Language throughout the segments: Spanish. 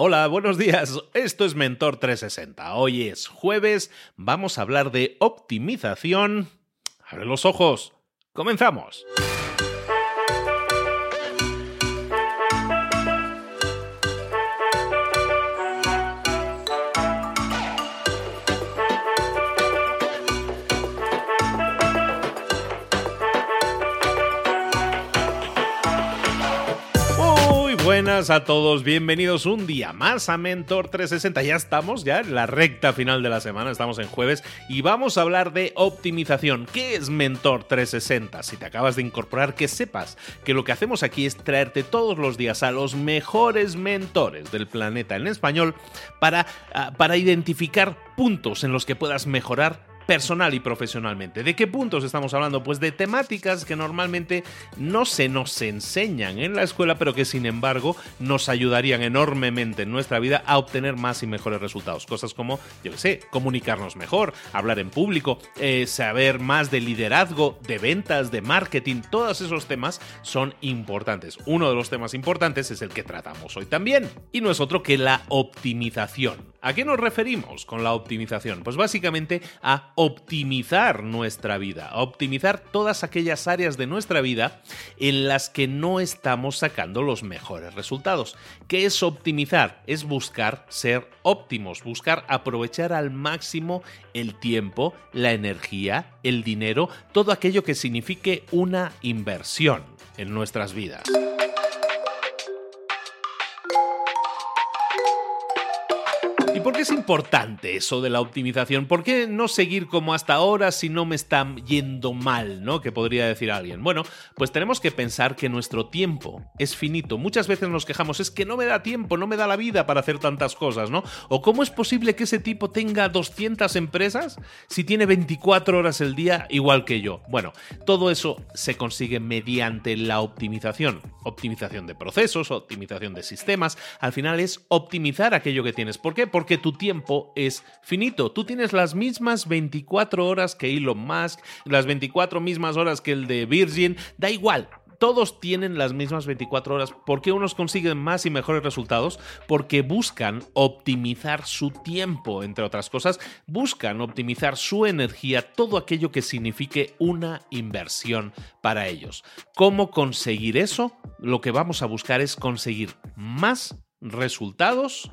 Hola, buenos días. Esto es Mentor 360. Hoy es jueves, vamos a hablar de optimización. Abre los ojos. Comenzamos. A todos, bienvenidos un día más a Mentor 360. Ya estamos, ya en la recta final de la semana, estamos en jueves y vamos a hablar de optimización. ¿Qué es Mentor 360? Si te acabas de incorporar, que sepas que lo que hacemos aquí es traerte todos los días a los mejores mentores del planeta en español para, ah, para identificar puntos en los que puedas mejorar personal y profesionalmente. ¿De qué puntos estamos hablando? Pues de temáticas que normalmente no se nos enseñan en la escuela, pero que sin embargo nos ayudarían enormemente en nuestra vida a obtener más y mejores resultados. Cosas como, yo qué sé, comunicarnos mejor, hablar en público, eh, saber más de liderazgo, de ventas, de marketing, todos esos temas son importantes. Uno de los temas importantes es el que tratamos hoy también, y no es otro que la optimización. ¿A qué nos referimos con la optimización? Pues básicamente a optimizar nuestra vida, a optimizar todas aquellas áreas de nuestra vida en las que no estamos sacando los mejores resultados. ¿Qué es optimizar? Es buscar ser óptimos, buscar aprovechar al máximo el tiempo, la energía, el dinero, todo aquello que signifique una inversión en nuestras vidas. Por qué es importante eso de la optimización? ¿Por qué no seguir como hasta ahora si no me está yendo mal, ¿no? Que podría decir alguien. Bueno, pues tenemos que pensar que nuestro tiempo es finito. Muchas veces nos quejamos, es que no me da tiempo, no me da la vida para hacer tantas cosas, ¿no? ¿O cómo es posible que ese tipo tenga 200 empresas si tiene 24 horas el día igual que yo? Bueno, todo eso se consigue mediante la optimización. Optimización de procesos, optimización de sistemas. Al final es optimizar aquello que tienes. ¿Por qué? Porque tu tiempo es finito. Tú tienes las mismas 24 horas que Elon Musk, las 24 mismas horas que el de Virgin, da igual todos tienen las mismas 24 horas. ¿Por qué unos consiguen más y mejores resultados? Porque buscan optimizar su tiempo, entre otras cosas, buscan optimizar su energía, todo aquello que signifique una inversión para ellos. ¿Cómo conseguir eso? Lo que vamos a buscar es conseguir más resultados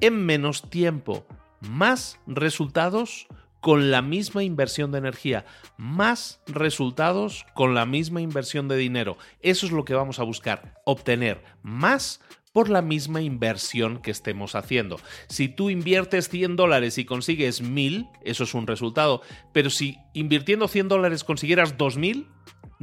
en menos tiempo, más resultados con la misma inversión de energía, más resultados con la misma inversión de dinero. Eso es lo que vamos a buscar, obtener más por la misma inversión que estemos haciendo. Si tú inviertes 100 dólares y consigues 1000, eso es un resultado, pero si invirtiendo 100 dólares consiguieras 2000,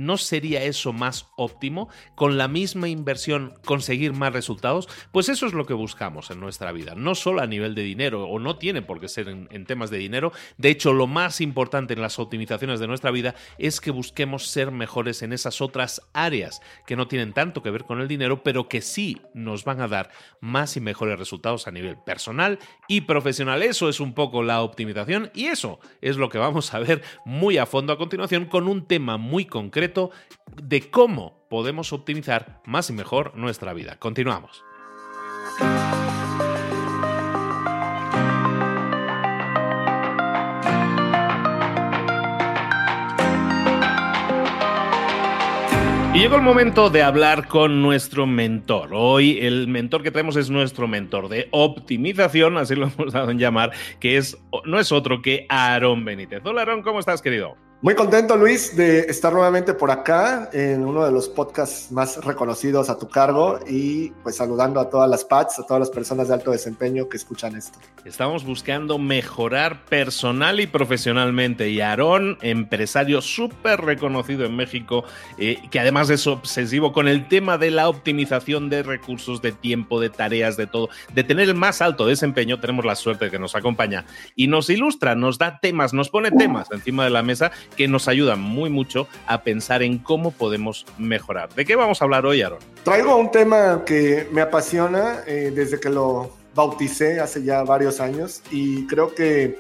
¿no sería eso más óptimo? Con la misma inversión conseguir más resultados. Pues eso es lo que buscamos en nuestra vida, no solo a nivel de dinero, o no tiene por qué ser en, en temas de dinero. De hecho, lo más importante en las optimizaciones de nuestra vida es que busquemos ser mejores en esas otras áreas que no tienen tanto que ver con el dinero, pero que sí nos van a dar más y mejores resultados a nivel personal y profesional. Eso es un poco la optimización y eso es lo que vamos a ver muy a fondo a continuación con un tema muy concreto de cómo podemos optimizar más y mejor nuestra vida. Continuamos. Y llegó el momento de hablar con nuestro mentor. Hoy el mentor que tenemos es nuestro mentor de optimización, así lo hemos dado en llamar, que es no es otro que Aarón Benítez. Hola Aarón, ¿cómo estás, querido? Muy contento, Luis, de estar nuevamente por acá en uno de los podcasts más reconocidos a tu cargo y pues saludando a todas las PATs, a todas las personas de alto desempeño que escuchan esto. Estamos buscando mejorar personal y profesionalmente y Aarón, empresario súper reconocido en México, eh, que además es obsesivo con el tema de la optimización de recursos, de tiempo, de tareas, de todo, de tener el más alto desempeño, tenemos la suerte de que nos acompaña y nos ilustra, nos da temas, nos pone temas encima de la mesa que nos ayuda muy mucho a pensar en cómo podemos mejorar. ¿De qué vamos a hablar hoy, Aaron? Traigo un tema que me apasiona eh, desde que lo bauticé hace ya varios años y creo que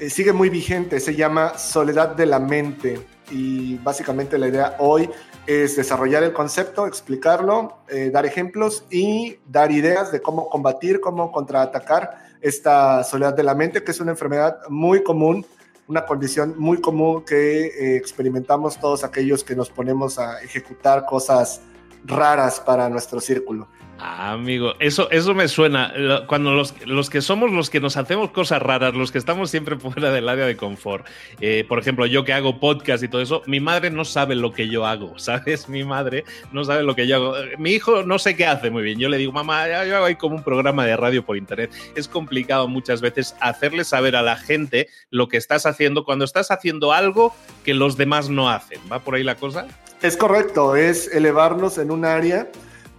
eh, sigue muy vigente. Se llama Soledad de la Mente y básicamente la idea hoy es desarrollar el concepto, explicarlo, eh, dar ejemplos y dar ideas de cómo combatir, cómo contraatacar esta soledad de la mente, que es una enfermedad muy común una condición muy común que eh, experimentamos todos aquellos que nos ponemos a ejecutar cosas raras para nuestro círculo. Ah, amigo, eso, eso me suena. Cuando los, los, que somos los que nos hacemos cosas raras, los que estamos siempre fuera del área de confort. Eh, por ejemplo, yo que hago podcast y todo eso, mi madre no sabe lo que yo hago, ¿sabes? Mi madre no sabe lo que yo hago. Mi hijo no sé qué hace muy bien. Yo le digo, mamá, yo hago ahí como un programa de radio por internet. Es complicado muchas veces hacerle saber a la gente lo que estás haciendo cuando estás haciendo algo que los demás no hacen. ¿Va por ahí la cosa? Es correcto, es elevarnos en un área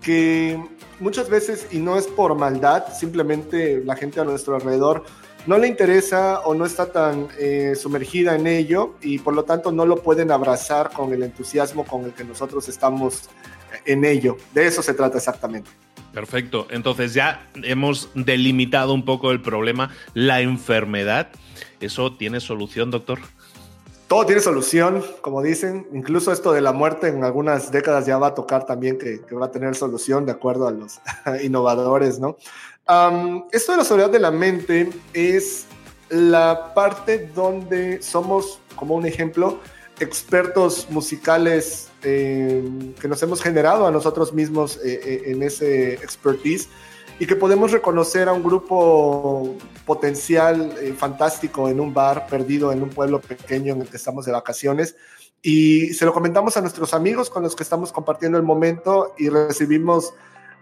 que muchas veces, y no es por maldad, simplemente la gente a nuestro alrededor no le interesa o no está tan eh, sumergida en ello y por lo tanto no lo pueden abrazar con el entusiasmo con el que nosotros estamos en ello. De eso se trata exactamente. Perfecto. Entonces ya hemos delimitado un poco el problema, la enfermedad. ¿Eso tiene solución, doctor? Todo tiene solución, como dicen. Incluso esto de la muerte en algunas décadas ya va a tocar también que, va a tener solución de acuerdo a los innovadores, ¿no? esto de la soledad de la mente es la parte donde somos, como un ejemplo, expertos musicales eh, que nos hemos generado a nosotros mismos eh, eh, en ese expertise y que podemos reconocer a un grupo potencial eh, fantástico en un bar perdido en un pueblo pequeño en el que estamos de vacaciones y se lo comentamos a nuestros amigos con los que estamos compartiendo el momento y recibimos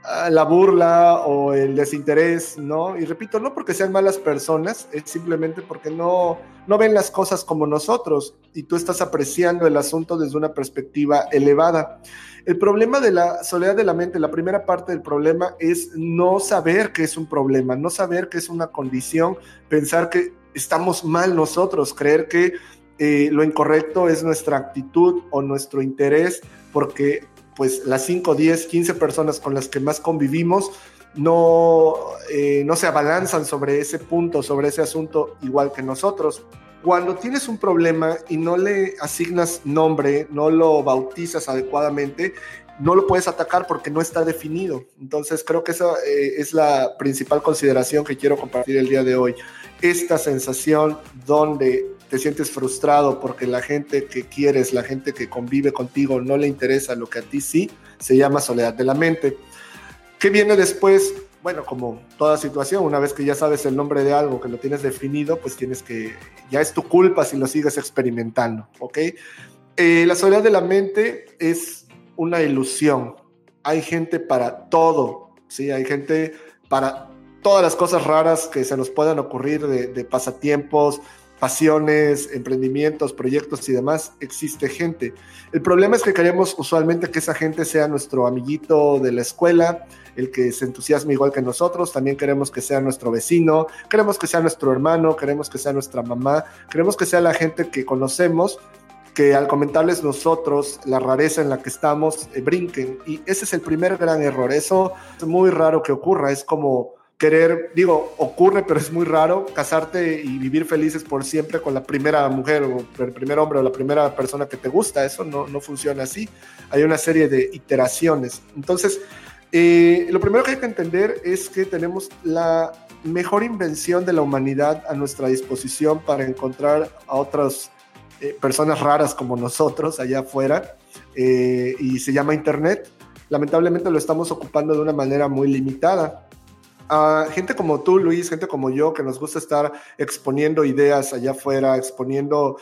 ah, la burla o el desinterés, ¿no? Y repito, no porque sean malas personas, es simplemente porque no, no ven las cosas como nosotros y tú estás apreciando el asunto desde una perspectiva elevada. El problema de la soledad de la mente, la primera parte del problema es no saber que es un problema, no saber que es una condición, pensar que estamos mal nosotros, creer que eh, lo incorrecto es nuestra actitud o nuestro interés, porque pues las 5, 10, 15 personas con las que más convivimos no, eh, no se abalanzan sobre ese punto, sobre ese asunto igual que nosotros. Cuando tienes un problema y no le asignas nombre, no lo bautizas adecuadamente, no lo puedes atacar porque no está definido. Entonces creo que esa eh, es la principal consideración que quiero compartir el día de hoy. Esta sensación donde te sientes frustrado porque la gente que quieres, la gente que convive contigo no le interesa lo que a ti sí, se llama soledad de la mente. ¿Qué viene después? Bueno, como toda situación, una vez que ya sabes el nombre de algo, que lo tienes definido, pues tienes que, ya es tu culpa si lo sigues experimentando, ¿ok? Eh, la soledad de la mente es una ilusión. Hay gente para todo, ¿sí? Hay gente para todas las cosas raras que se nos puedan ocurrir de, pasatiempos, pasiones, emprendimientos, proyectos y demás, existe gente. El problema es que queremos usualmente que esa gente sea nuestro amiguito de la escuela, el que se entusiasme igual que nosotros, también queremos que sea nuestro vecino, queremos que sea nuestro hermano, queremos que sea nuestra mamá, queremos que sea la gente que conocemos, que al comentarles nosotros la rareza en la que estamos, eh, brinquen. Y ese es el primer gran error. Eso es muy raro que ocurra. Es como querer, digo, ocurre, pero es muy raro casarte y vivir felices por siempre con la primera mujer o el primer hombre o la primera persona que te gusta. Eso no, no funciona así. Hay una serie de iteraciones. Entonces, eh, lo primero que hay que entender es que tenemos la mejor invención de la humanidad a nuestra disposición para encontrar a otras eh, personas raras como nosotros allá afuera eh, y se llama Internet. Lamentablemente lo estamos ocupando de una manera muy limitada. A gente como tú, Luis, gente como yo, que nos gusta estar exponiendo ideas allá afuera, exponiendo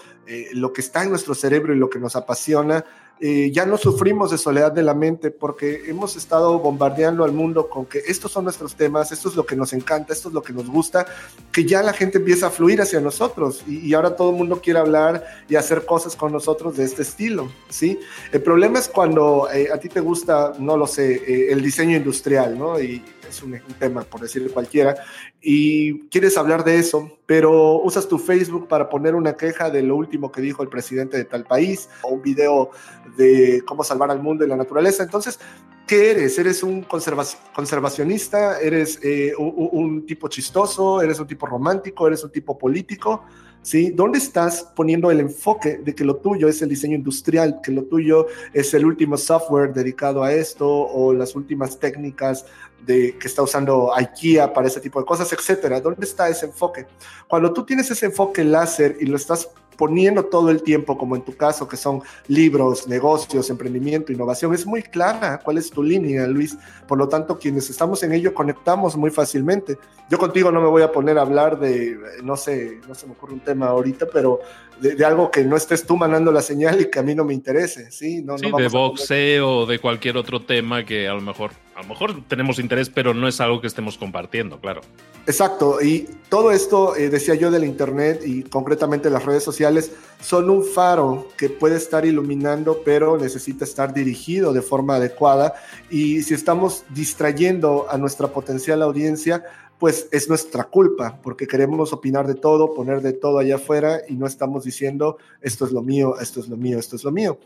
lo que está en nuestro cerebro y lo que nos apasiona, eh, ya no sufrimos de soledad de la mente porque hemos estado bombardeando al mundo con que estos son nuestros temas, esto es lo que nos encanta, esto es lo que nos gusta, que ya la gente empieza a fluir hacia nosotros y, ahora todo el mundo quiere hablar y hacer cosas con nosotros de este estilo, ¿sí? El problema es cuando eh, a ti te gusta, no lo sé, eh, el diseño industrial, ¿no? Y es un, tema, por decir cualquiera, y quieres hablar de eso, pero usas tu Facebook para poner una queja de lo último que dijo el presidente de tal país o un video de cómo salvar al mundo y la naturaleza. Entonces, ¿qué eres? ¿Eres un conservacionista? ¿Eres eh, un, tipo chistoso? ¿Eres un tipo romántico? ¿Eres un tipo político? ¿Sí? ¿Dónde estás poniendo el enfoque de que lo tuyo es el diseño industrial, que lo tuyo es el último software dedicado a esto o las últimas técnicas de, que está usando IKEA para ese tipo de cosas, etcétera. ¿Dónde está ese enfoque? Cuando tú tienes ese enfoque láser y lo estás poniendo todo el tiempo, como en tu caso, que son libros, negocios, emprendimiento, innovación, es muy clara cuál es tu línea, Luis. Por lo tanto, quienes estamos en ello conectamos muy fácilmente. Yo contigo no me voy a poner a hablar de, no sé, no se me ocurre un tema ahorita, pero de, algo que no estés tú mandando la señal y que a mí no me interese, ¿sí? No, sí, de boxeo o de cualquier otro tema que a lo mejor, a lo mejor tenemos interés, pero no es algo que estemos compartiendo, claro. Exacto, y todo esto, eh, decía yo, del Internet y concretamente las redes sociales, son un faro que puede estar iluminando, pero necesita estar dirigido de forma adecuada. Y si estamos distrayendo a nuestra potencial audiencia, pues es nuestra culpa, porque queremos opinar de todo, poner de todo allá afuera y no estamos diciendo, esto es lo mío, esto es lo mío, esto es lo mío.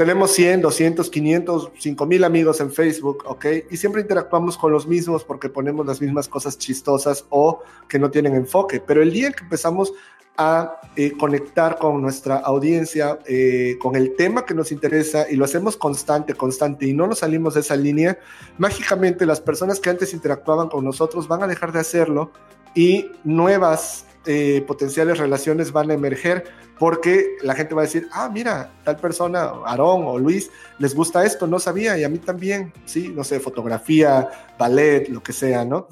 Tenemos 100, 200, 500, 5000 amigos en Facebook, ¿ok? Y siempre interactuamos con los mismos porque ponemos las mismas cosas chistosas o que no tienen enfoque. Pero el día que empezamos a eh, conectar con nuestra audiencia, eh, con el tema que nos interesa y lo hacemos constante, constante y no nos salimos de esa línea, mágicamente las personas que antes interactuaban con nosotros van a dejar de hacerlo y nuevas eh, potenciales relaciones van a emerger porque la gente va a decir, ah, mira, tal persona, Aarón o Luis, les gusta esto, no sabía, y a mí también, sí, no sé, fotografía, ballet, lo que sea, ¿no?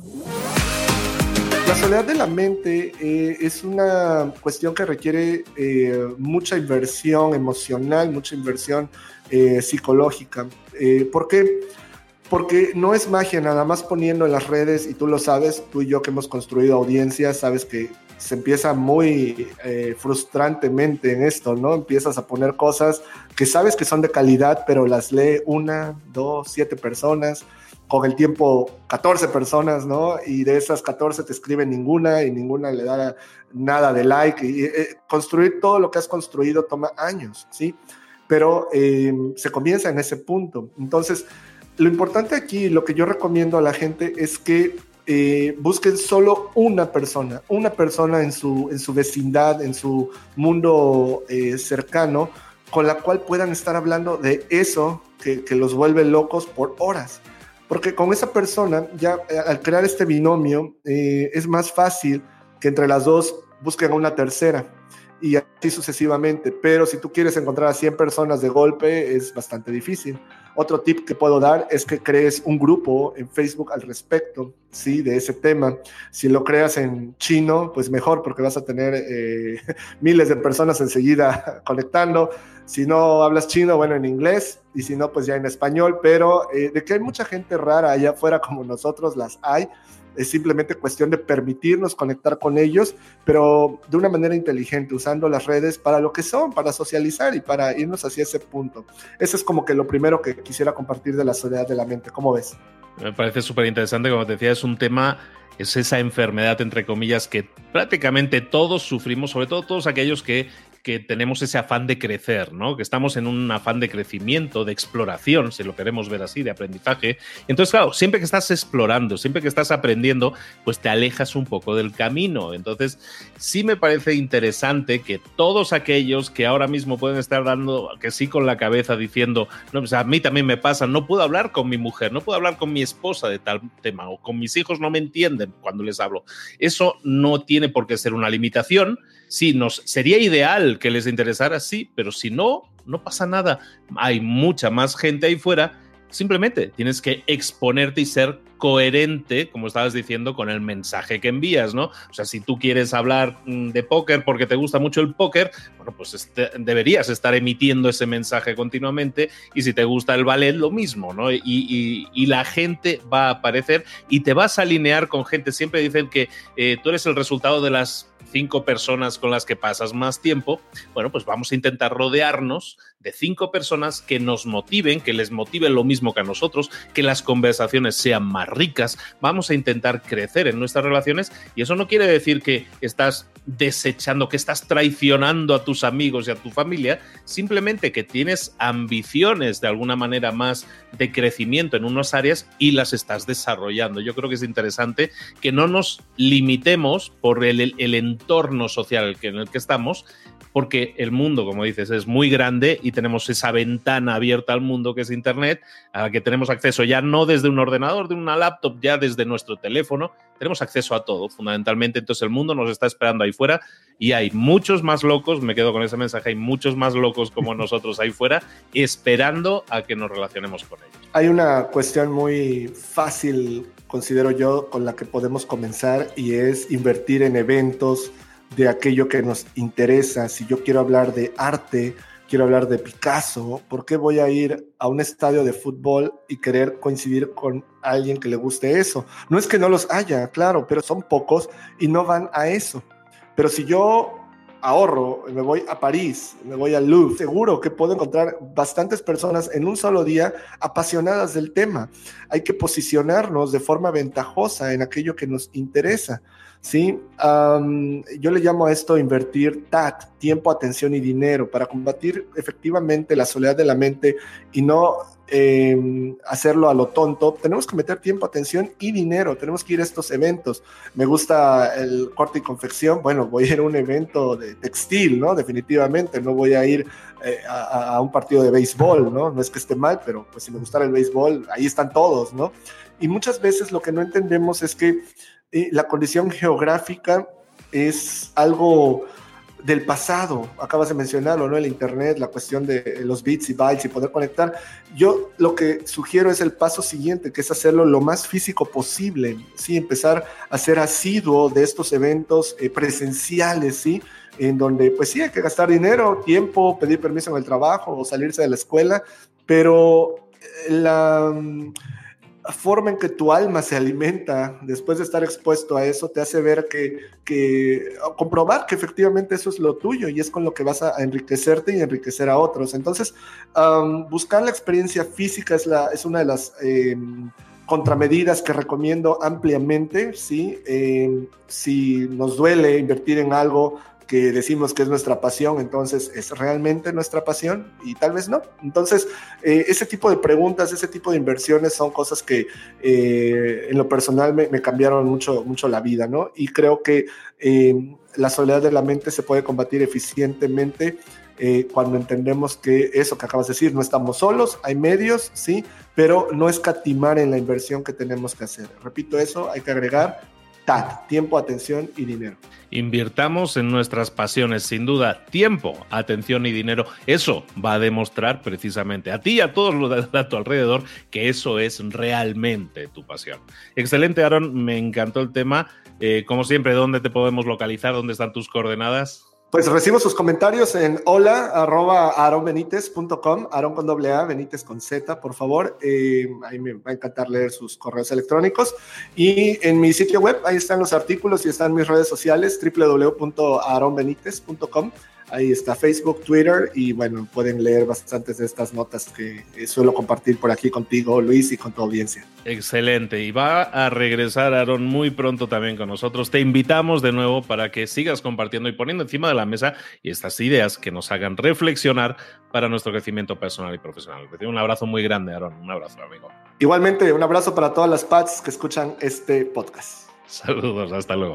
La soledad de la mente eh, es una cuestión que requiere eh, mucha inversión emocional, mucha inversión eh, psicológica. ¿Por qué? Porque no es magia, nada más poniendo en las redes, y tú lo sabes, tú y yo que hemos construido audiencias, sabes que se empieza muy eh, frustrantemente en esto, ¿no? Empiezas a poner cosas que sabes que son de calidad, pero las lee una, dos, siete personas, con el tiempo 14 personas, ¿no? Y de esas 14 te escriben ninguna y ninguna le da nada de like. Y, eh, construir todo lo que has construido toma años, ¿sí? Pero eh, se comienza en ese punto. Entonces, lo importante aquí, lo que yo recomiendo a la gente es que eh, busquen solo una persona, una persona en su, en su vecindad, en su mundo eh, cercano, con la cual puedan estar hablando de eso que, los vuelve locos por horas. Porque con esa persona, ya eh, al crear este binomio, es más fácil que entre las dos busquen a una tercera y así sucesivamente. Pero si tú quieres encontrar a 100 personas de golpe, es bastante difícil. Otro tip que puedo dar es que crees un grupo en Facebook al respecto, ¿sí? De ese tema. Si lo creas en chino, pues mejor, porque vas a tener eh, miles de personas enseguida conectando. Si no hablas chino, bueno, en inglés, y si no, pues ya en español, pero eh, de que hay mucha gente rara allá afuera como nosotros, las hay, es simplemente cuestión de permitirnos conectar con ellos, pero de una manera inteligente, usando las redes para lo que son, para socializar y para irnos hacia ese punto. Eso es como que lo primero que quisiera compartir de la soledad de la mente. ¿Cómo ves? Me parece súper interesante, como te decía, es un tema es esa enfermedad, entre comillas, que prácticamente todos sufrimos, sobre todo todos aquellos que que tenemos ese afán de crecer, ¿no? Que estamos en un afán de crecimiento, de exploración, si lo queremos ver así, de aprendizaje. Entonces, claro, siempre que estás explorando, siempre que estás aprendiendo, pues te alejas un poco del camino. Entonces, sí me parece interesante que todos aquellos que ahora mismo pueden estar dando que sí con la cabeza diciendo, no, pues a mí también me pasa, no puedo hablar con mi mujer, no puedo hablar con mi esposa de tal tema, o con mis hijos no me entienden cuando les hablo. Eso no tiene por qué ser una limitación Sí, nos sería ideal que les interesara, sí, pero si no, no pasa nada. Hay mucha más gente ahí fuera. Simplemente tienes que exponerte y ser coherente, como estabas diciendo, con el mensaje que envías, ¿no? O sea, si tú quieres hablar mm, de póker porque te gusta mucho el póker, bueno, pues este, deberías estar emitiendo ese mensaje continuamente y si te gusta el ballet, lo mismo, ¿no? Y, la gente va a aparecer y te vas a alinear con gente. Siempre dicen que eh, tú eres el resultado de las cinco personas con las que pasas más tiempo, bueno, pues vamos a intentar rodearnos de cinco personas que nos motiven, que les motiven lo mismo que a nosotros, que las conversaciones sean más ricas. Vamos a intentar crecer en nuestras relaciones y eso no quiere decir que estás desechando, que estás traicionando a tus amigos y a tu familia, simplemente que tienes ambiciones de alguna manera más de crecimiento en unas áreas y las estás desarrollando. Yo creo que es interesante que no nos limitemos por el, el entorno social en el que estamos, porque el mundo, como dices, es muy grande y tenemos esa ventana abierta al mundo que es Internet, a la que tenemos acceso ya no desde un ordenador, de una laptop, ya desde nuestro teléfono, tenemos acceso a todo, fundamentalmente. Entonces el mundo nos está esperando ahí fuera y hay muchos más locos, me quedo con ese mensaje, hay muchos más locos como nosotros ahí fuera, esperando a que nos relacionemos con ellos. Hay una cuestión muy fácil, considero yo, con la que podemos comenzar y es invertir en eventos de aquello que nos interesa. Si yo quiero hablar de arte, quiero hablar de Picasso, ¿por qué voy a ir a un estadio de fútbol y querer coincidir con alguien que le guste eso? No es que no los haya, claro, pero son pocos y no van a eso. Pero si yo ahorro, me voy a París, me voy al Louvre, seguro que puedo encontrar bastantes personas en un solo día apasionadas del tema. Hay que posicionarnos de forma ventajosa en aquello que nos interesa. ¿Sí? yo le llamo a esto invertir TAT, tiempo, atención y dinero, para combatir efectivamente la soledad de la mente y no em, hacerlo a lo tonto. Tenemos que meter tiempo, atención y dinero, tenemos que ir a estos eventos. Me gusta el corte y confección, bueno, voy a ir a un evento de textil, ¿no? Definitivamente, no voy a ir eh, a, un partido de béisbol, ¿no? No es que esté mal, pero pues si me gustara el béisbol, ahí están todos, ¿no? Y muchas veces lo que no entendemos es que la condición geográfica es algo del pasado, acabas de mencionarlo, ¿no? El Internet, la cuestión de los bits y bytes y poder conectar. Yo lo que sugiero es el paso siguiente, que es hacerlo lo más físico posible, ¿sí? Empezar a ser asiduo de estos eventos eh, presenciales, ¿sí? En donde, pues sí, hay que gastar dinero, tiempo, pedir permiso en el trabajo o salirse de la escuela, pero eh, la forma en que tu alma se alimenta después de estar expuesto a eso te hace ver que, que comprobar que efectivamente eso es lo tuyo y es con lo que vas a enriquecerte y enriquecer a otros. Entonces, buscar la experiencia física es, la, es una de las em, contramedidas que recomiendo ampliamente. Em, si nos duele invertir en algo, que decimos que es nuestra pasión, entonces es realmente nuestra pasión y tal vez no. Entonces, eh, ese tipo de preguntas, ese tipo de inversiones son cosas que eh, en lo personal me, cambiaron mucho, mucho la vida, ¿no? Y creo que eh, la soledad de la mente se puede combatir eficientemente. cuando entendemos que eso que acabas de decir, no estamos solos, hay medios, sí, pero no escatimar en la inversión que tenemos que hacer. Repito eso, hay que agregar tiempo, atención y dinero. Invirtamos en nuestras pasiones, sin duda, tiempo, atención y dinero. Eso va a demostrar precisamente a ti y a todos los de a tu alrededor que eso es realmente tu pasión. Excelente, Aaron, me encantó el tema. Eh, como siempre, ¿dónde te podemos localizar? ¿Dónde están tus coordenadas? Pues recibo sus comentarios en hola arroba aronbenitez.com, aron con doble A, Benítez con Z, por favor. Eh, ahí me va a encantar leer sus correos electrónicos. Y en mi sitio web, ahí están los artículos y están mis redes sociales, www.aronbenitez.com. Ahí está Facebook, Twitter y bueno, pueden leer bastantes de estas notas que eh, suelo compartir por aquí contigo, Luis, y con tu audiencia. Excelente. Y va a regresar Aaron muy pronto también con nosotros. Te invitamos de nuevo para que sigas compartiendo y poniendo encima de la mesa estas ideas que nos hagan reflexionar para nuestro crecimiento personal y profesional. Un abrazo muy grande, Aaron. Un abrazo, amigo. Igualmente, un abrazo para todas las Pats que escuchan este podcast. Saludos, hasta luego.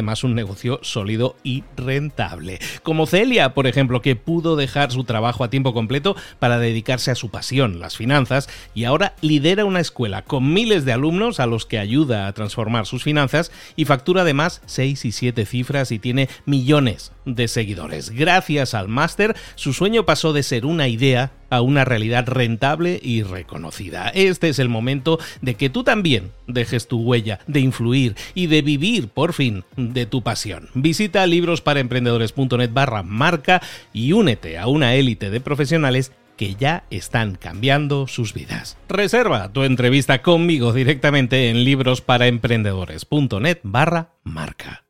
además un negocio sólido y rentable. Como Celia, por ejemplo, que pudo dejar su trabajo a tiempo completo para dedicarse a su pasión, las finanzas, y ahora lidera una escuela con miles de alumnos a los que ayuda a transformar sus finanzas y factura además 6 y 7 cifras y tiene millones de seguidores. Gracias al máster, su sueño pasó de ser una idea a una realidad rentable y reconocida. Este es el momento de que tú también dejes tu huella, de influir y de vivir por fin de tu pasión. Visita librosparaemprendedores.net barra marca y únete a una élite de profesionales que ya están cambiando sus vidas. Reserva tu entrevista conmigo directamente en librosparaemprendedores.net barra marca.